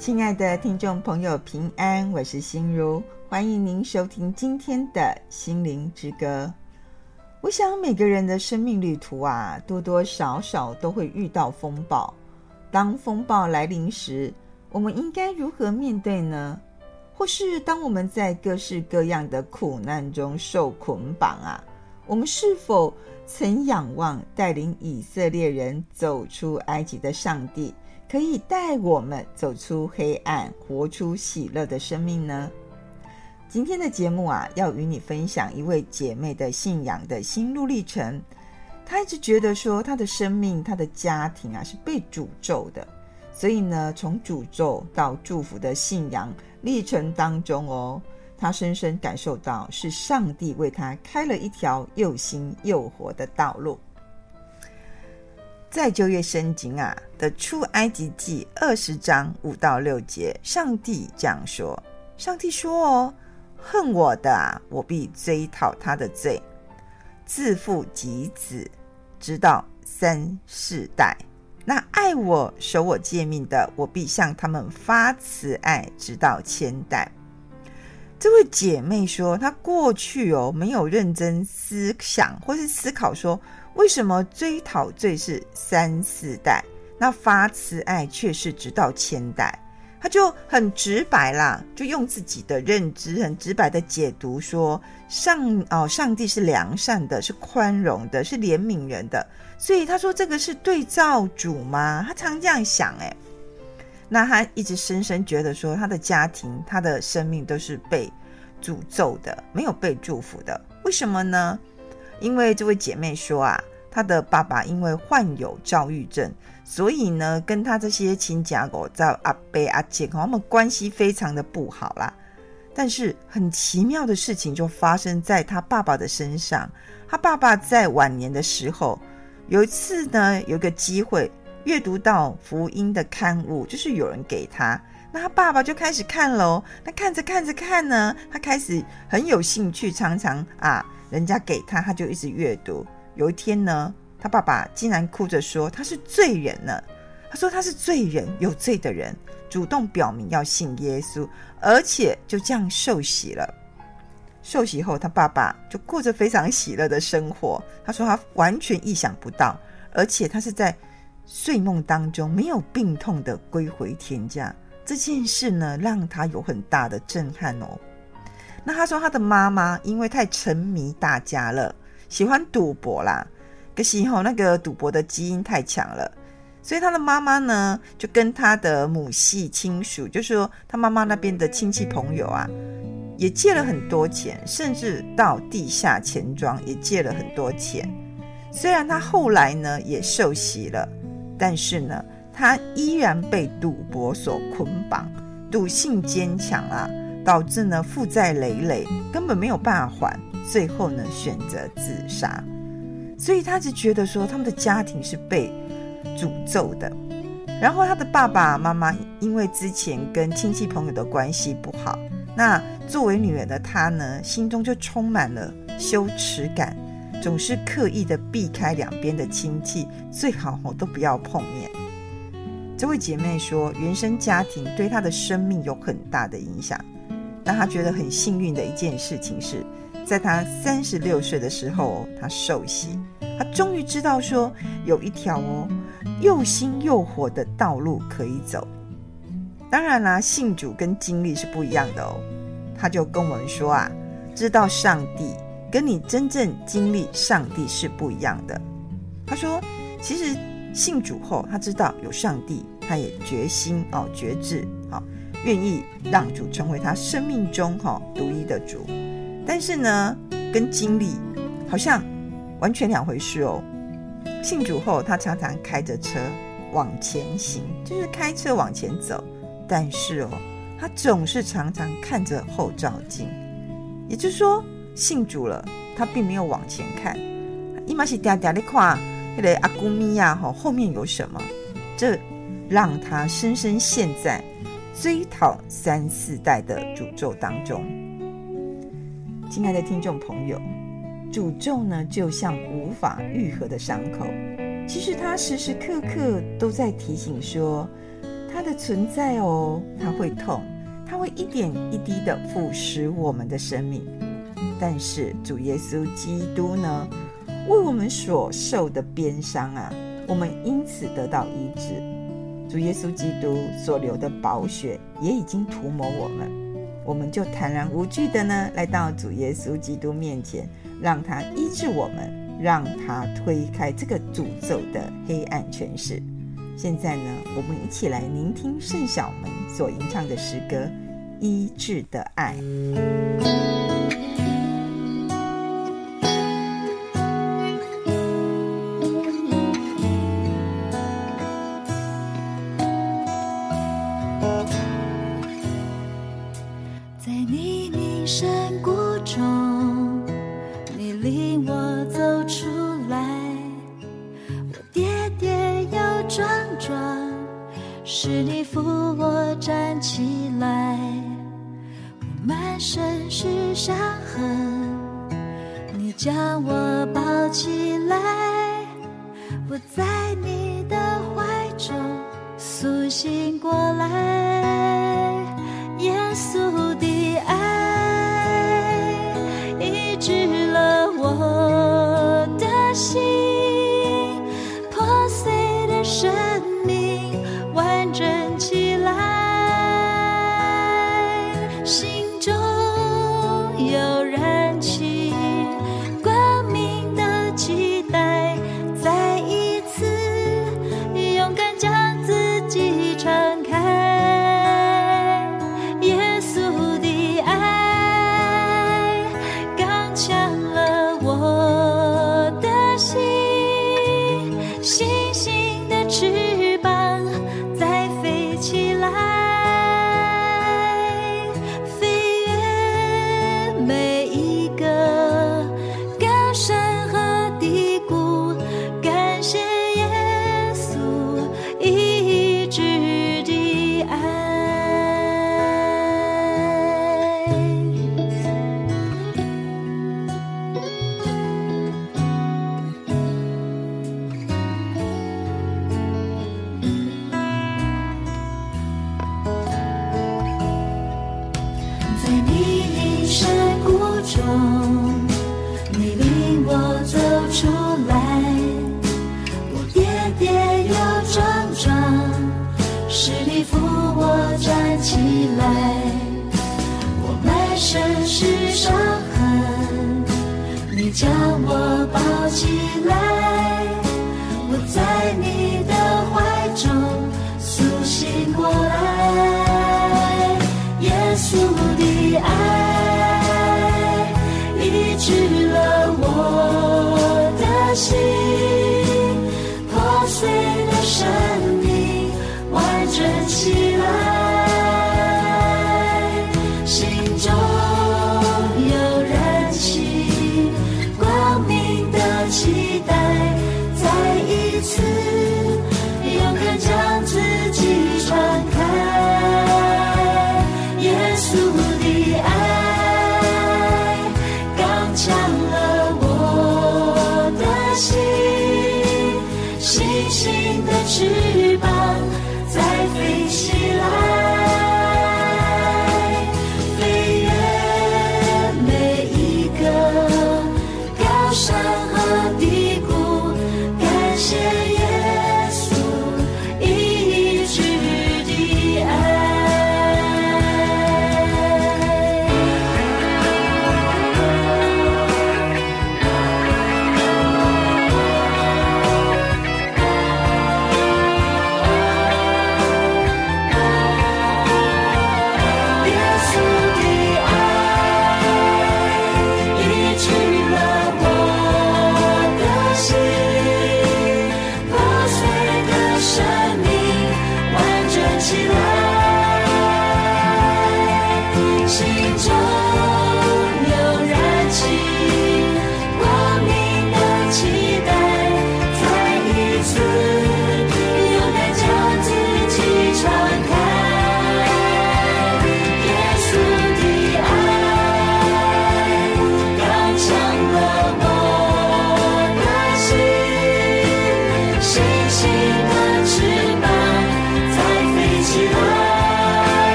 亲爱的听众朋友，平安，我是心如，欢迎您收听今天的心灵之歌。我想每个人的生命旅途啊，多多少少都会遇到风暴。当风暴来临时，我们应该如何面对呢？或是当我们在各式各样的苦难中受捆绑啊，我们是否曾仰望带领以色列人走出埃及的上帝？可以带我们走出黑暗，活出喜乐的生命呢？今天的节目啊，要与你分享一位姐妹的信仰的心路历程。她一直觉得说，她的生命、她的家庭啊，是被诅咒的。所以呢，从诅咒到祝福的信仰历程当中哦，她深深感受到是上帝为她开了一条又新又活的道路。在旧约圣经啊的出埃及记二十章五到六节，上帝这样说：上帝说哦，恨我的啊，我必追讨他的罪，自父及子，直到三四代；那爱我、守我诫命的，我必向他们发慈爱，直到千代。这位姐妹说，她过去哦没有认真思想或是思考说。为什么追讨罪是三四代，那发慈爱却是直到千代？他就很直白啦，就用自己的认知很直白的解读说，上哦，上帝是良善的，是宽容的，是怜悯人的。所以他说这个是对照主吗？他常这样想诶，那他一直深深觉得说，他的家庭、他的生命都是被诅咒的，没有被祝福的。为什么呢？因为这位姐妹说啊，他的爸爸因为患有躁郁症，所以呢，跟他这些亲家狗在阿伯阿姐，他们关系非常的不好啦。但是很奇妙的事情就发生在他爸爸的身上。他爸爸在晚年的时候，有一次呢，有个机会阅读到福音的刊物，就是有人给他，那他爸爸就开始看喽。那看着看着看呢，他开始很有兴趣，常常啊。人家给他，他就一直阅读。有一天呢，他爸爸竟然哭着说他是罪人呢。他说他是罪人，有罪的人，主动表明要信耶稣，而且就这样受洗了。受洗后，他爸爸就过着非常喜乐的生活。他说他完全意想不到，而且他是在睡梦当中没有病痛的归回天家。这件事呢，让他有很大的震撼哦。那他说，他的妈妈因为太沉迷大家了，喜欢赌博啦，可是吼那个赌博的基因太强了，所以他的妈妈呢就跟他的母系亲属，就是说他妈妈那边的亲戚朋友啊，也借了很多钱，甚至到地下钱庄也借了很多钱。虽然他后来呢也受洗了，但是呢他依然被赌博所捆绑，赌性坚强啊。导致呢负债累累，根本没有办法还，最后呢选择自杀。所以他只觉得说，他们的家庭是被诅咒的。然后他的爸爸妈妈因为之前跟亲戚朋友的关系不好，那作为女儿的她呢，心中就充满了羞耻感，总是刻意的避开两边的亲戚，最好都不要碰面。这位姐妹说，原生家庭对她的生命有很大的影响。让她觉得很幸运的一件事情是，在他三十六岁的时候，他受洗，他终于知道说有一条哦又新又活的道路可以走。当然啦，信主跟经历是不一样的哦。他就跟我们说啊，知道上帝跟你真正经历上帝是不一样的。他说，其实信主后，他知道有上帝，他也决心哦决志好。愿意让主成为他生命中哈独一的主，但是呢，跟经历好像完全两回事哦。信主后，他常常开着车往前行，就是开车往前走，但是哦，他总是常常看着后照镜，也就是说，信主了，他并没有往前看，伊嘛是嗲嗲的看那个阿姑咪呀，吼，后面有什么？这让他深深陷在。追讨三四代的诅咒当中，亲爱的听众朋友，诅咒呢，就像无法愈合的伤口，其实它时时刻刻都在提醒说，它的存在哦，它会痛，它会一点一滴的腐蚀我们的生命。但是主耶稣基督呢，为我们所受的鞭伤啊，我们因此得到医治。主耶稣基督所流的宝血也已经涂抹我们，我们就坦然无惧的呢，来到主耶稣基督面前，让他医治我们，让他推开这个诅咒的黑暗权势。现在呢，我们一起来聆听圣小门所吟唱的诗歌《医治的爱》。是你扶我站起来，我满身是伤痕，你将我抱起来，我在你的怀中苏醒过来。身是伤痕，你将我抱起来，我在你的怀中苏醒过来。耶稣的爱医治了我的心，破碎的生命完整起来。心的指引。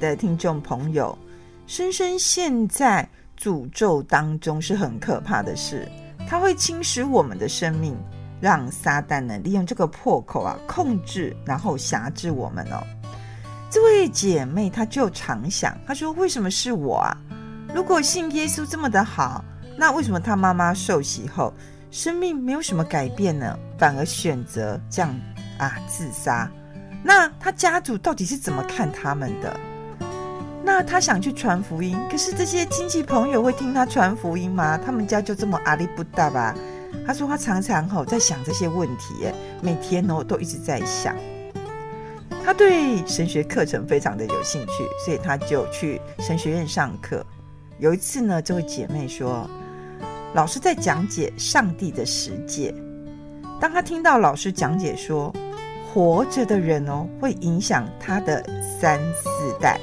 的听众朋友，深深陷在诅咒当中是很可怕的事，它会侵蚀我们的生命，让撒旦呢利用这个破口啊控制，然后辖制我们哦。这位姐妹她就常想，她说：“为什么是我啊？如果信耶稣这么的好，那为什么她妈妈受洗后生命没有什么改变呢？反而选择这样啊自杀？那她家族到底是怎么看他们的？”那他想去传福音，可是这些亲戚朋友会听他传福音吗？他们家就这么阿里不达吧？他说他常常吼在想这些问题，每天哦都一直在想。他对神学课程非常的有兴趣，所以他就去神学院上课。有一次呢，这位姐妹说，老师在讲解上帝的世界。当他听到老师讲解说，活着的人哦会影响他的三四代。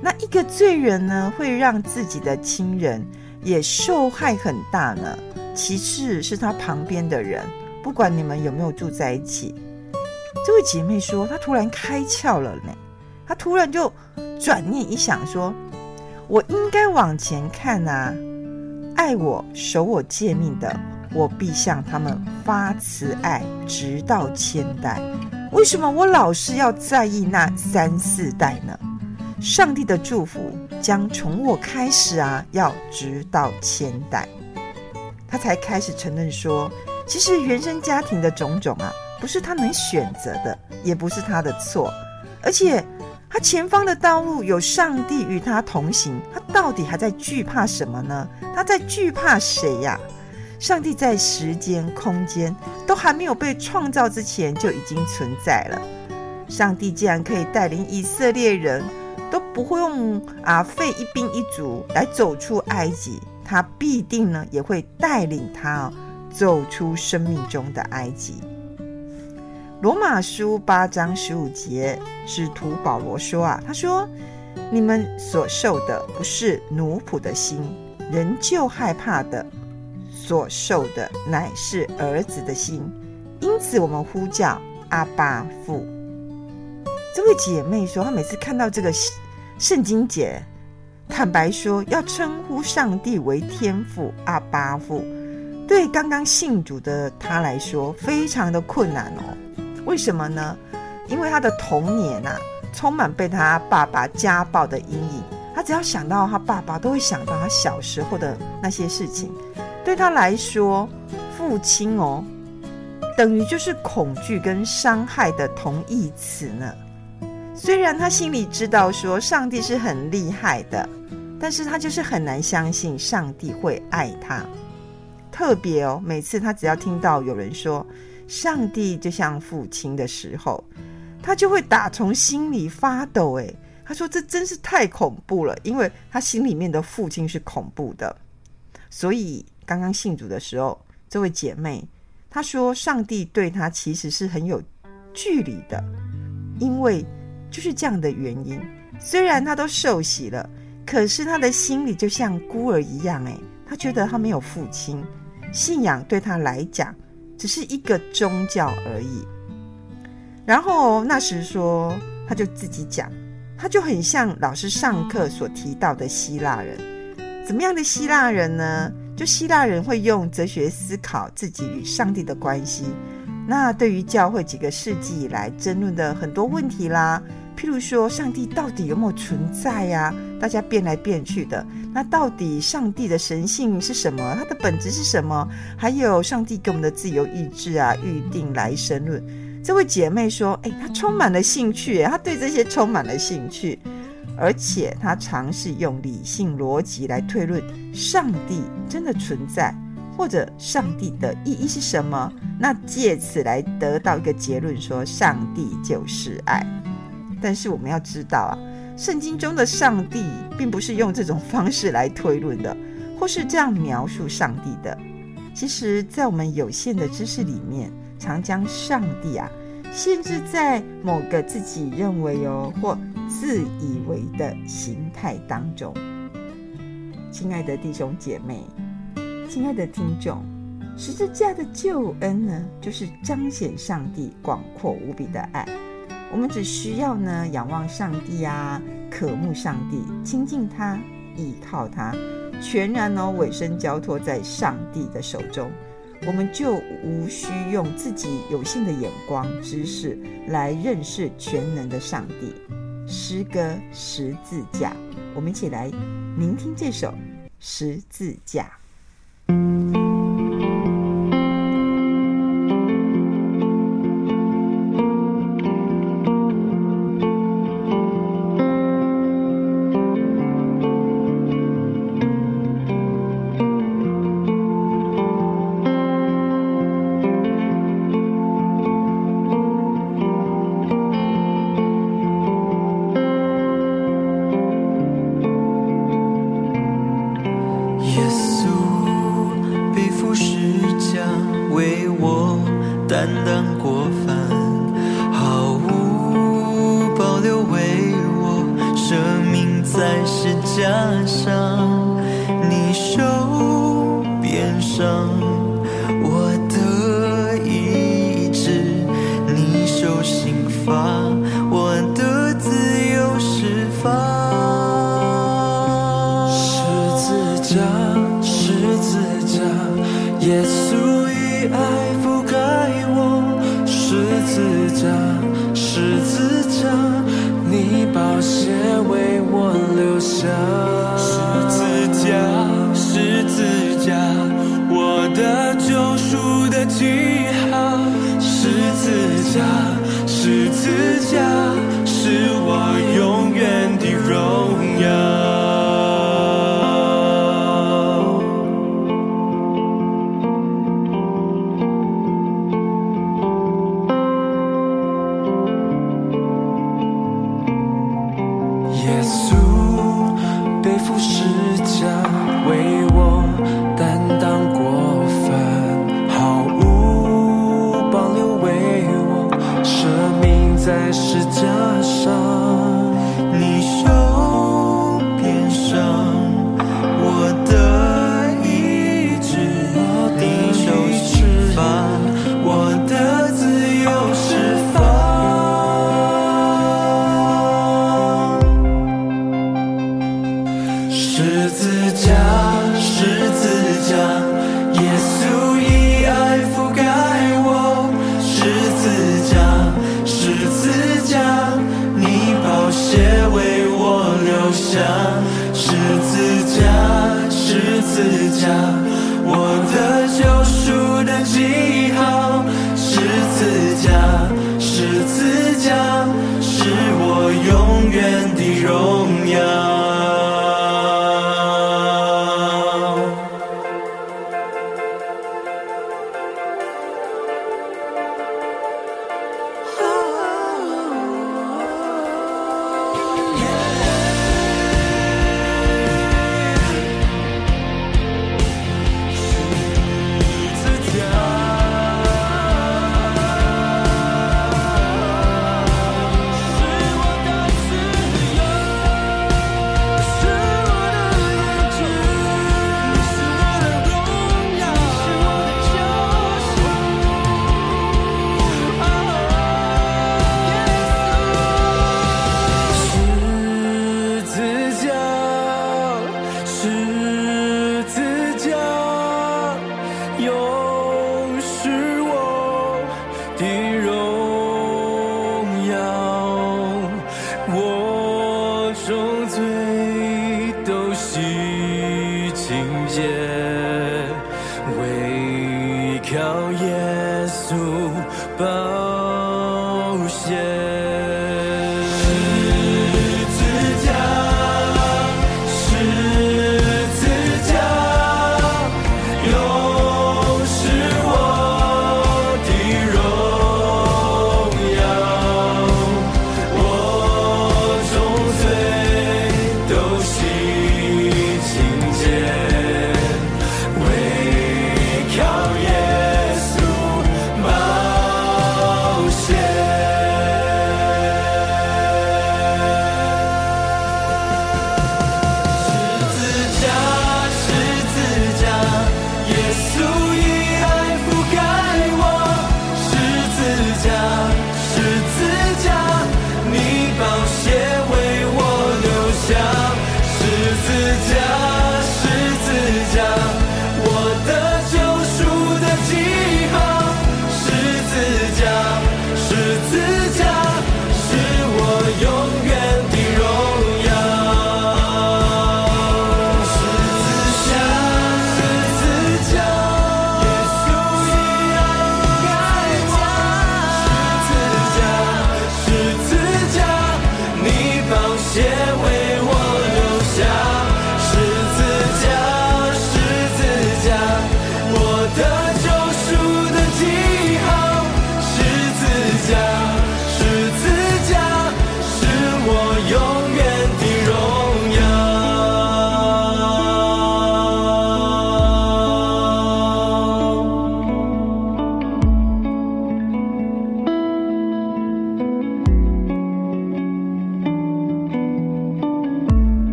那一个罪人呢，会让自己的亲人也受害很大呢。其次是他旁边的人，不管你们有没有住在一起。这位姐妹说，她突然开窍了呢。她突然就转念一想说，我应该往前看啊，爱我、守我诫命的，我必向他们发慈爱，直到千代。为什么我老是要在意那三四代呢？上帝的祝福将从我开始啊，要直到千代。他才开始承认说，其实原生家庭的种种啊，不是他能选择的，也不是他的错，而且他前方的道路有上帝与他同行，他到底还在惧怕什么呢？他在惧怕谁呀？上帝在时间、空间都还没有被创造之前就已经存在了。上帝既然可以带领以色列人。都不会用啊费一兵一卒来走出埃及，他必定呢也会带领他走出生命中的埃及。罗马书八章十五节，使徒保罗说啊，他说：“你们所受的不是奴仆的心，仍旧害怕的；所受的乃是儿子的心。因此，我们呼叫阿爸父。”这位姐妹说，她每次看到这个圣经节，坦白说，要称呼上帝为天父阿爸父，对刚刚信主的她来说，非常的困难哦。为什么呢？因为她的童年啊，充满被她爸爸家暴的阴影。她只要想到她爸爸，都会想到她小时候的那些事情。对她来说，父亲哦，等于就是恐惧跟伤害的同义词呢。虽然他心里知道说上帝是很厉害的，但是他就是很难相信上帝会爱他。特别哦，每次他只要听到有人说上帝就像父亲的时候，他就会打从心里发抖。诶，他说这真是太恐怖了，因为他心里面的父亲是恐怖的。所以刚刚信主的时候，这位姐妹她说上帝对他其实是很有距离的，因为。就是这样的原因，虽然他都受洗了，可是他的心里就像孤儿一样。诶，他觉得他没有父亲，信仰对他来讲只是一个宗教而已。然后那时说，他就自己讲，他就很像老师上课所提到的希腊人。怎么样的希腊人呢？就希腊人会用哲学思考自己与上帝的关系。那对于教会几个世纪以来争论的很多问题啦。譬如说，上帝到底有没有存在呀？大家变来变去的。那到底上帝的神性是什么？它的本质是什么？还有上帝给我们的自由意志啊，预定来生论。这位姐妹说：“诶，她充满了兴趣，她对这些充满了兴趣，而且她尝试用理性逻辑来推论上帝真的存在，或者上帝的意义是什么？那借此来得到一个结论，说上帝就是爱。”但是我们要知道啊，圣经中的上帝并不是用这种方式来推论的，或是这样描述上帝的。其实，在我们有限的知识里面，常将上帝啊限制在某个自己认为哦或自以为的形态当中。亲爱的弟兄姐妹，亲爱的听众，十字架的救恩呢，就是彰显上帝广阔无比的爱。我们只需要呢仰望上帝啊，渴慕上帝，亲近他，依靠他，全然哦委身交托在上帝的手中，我们就无需用自己有限的眼光、知识来认识全能的上帝。诗歌十字架，我们一起来聆听这首十字架。真的。自家。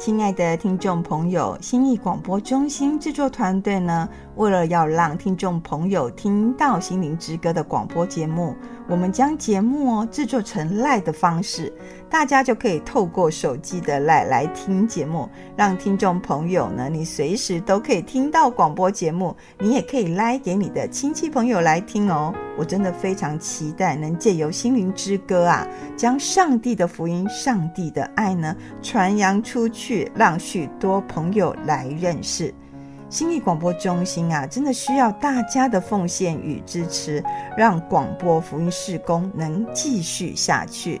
亲爱的听众朋友，心意广播中心制作团队呢，为了要让听众朋友听到《心灵之歌》的广播节目，我们将节目哦制作成 LINE 的方式，大家就可以透过手机的 LINE 来听节目，让听众朋友呢，你随时都可以听到广播节目，你也可以 LINE 给你的亲戚朋友来听哦。我真的非常期待能借由《心灵之歌》啊，将上帝的福音、上帝的爱呢传扬出去，让许多朋友来认识。信义广播中心啊，真的需要大家的奉献与支持，让广播福音事工能继续下去。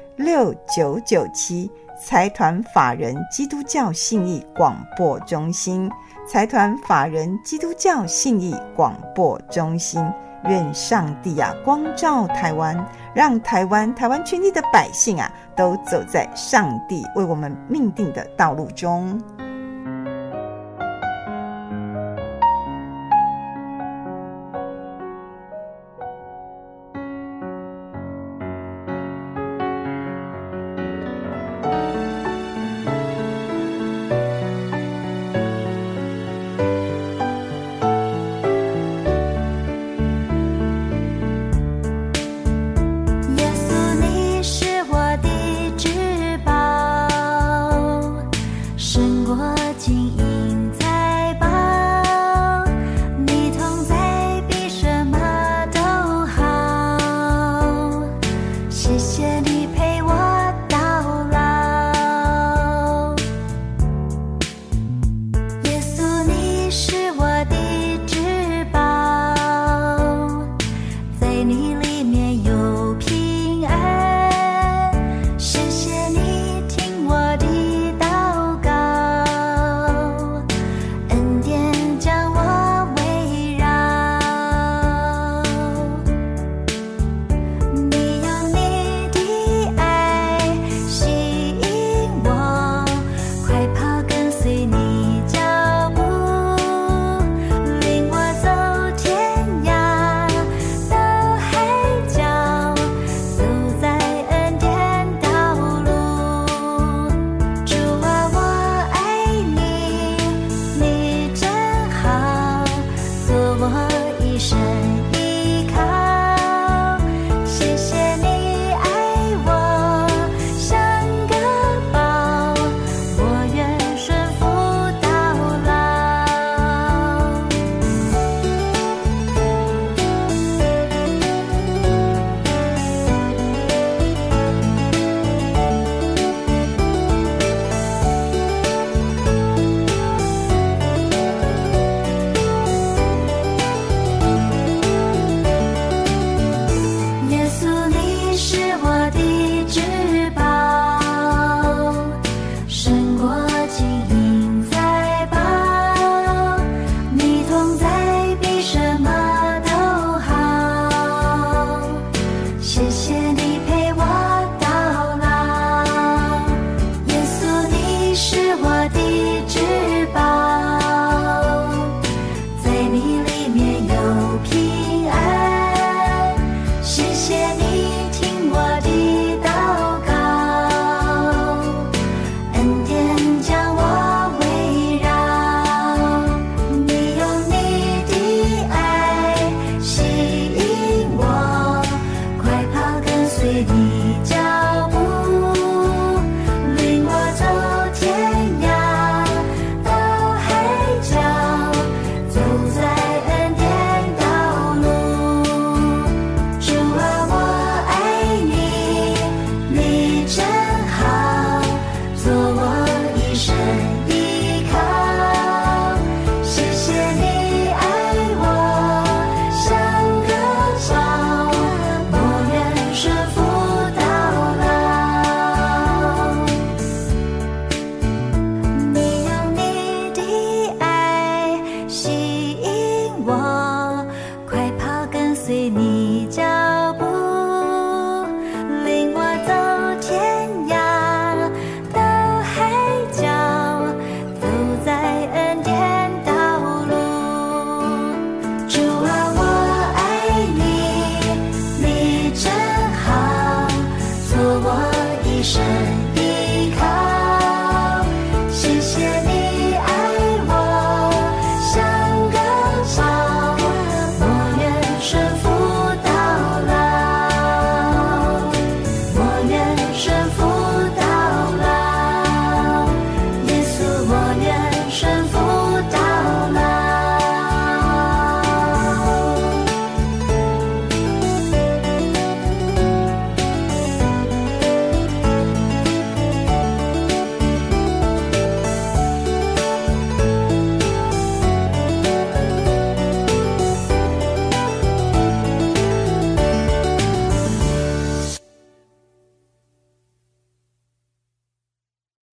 六九九七，财团法人基督教信义广播中心，财团法人基督教信义广播中心，愿上帝啊光照台湾，让台湾台湾全体的百姓啊都走在上帝为我们命定的道路中。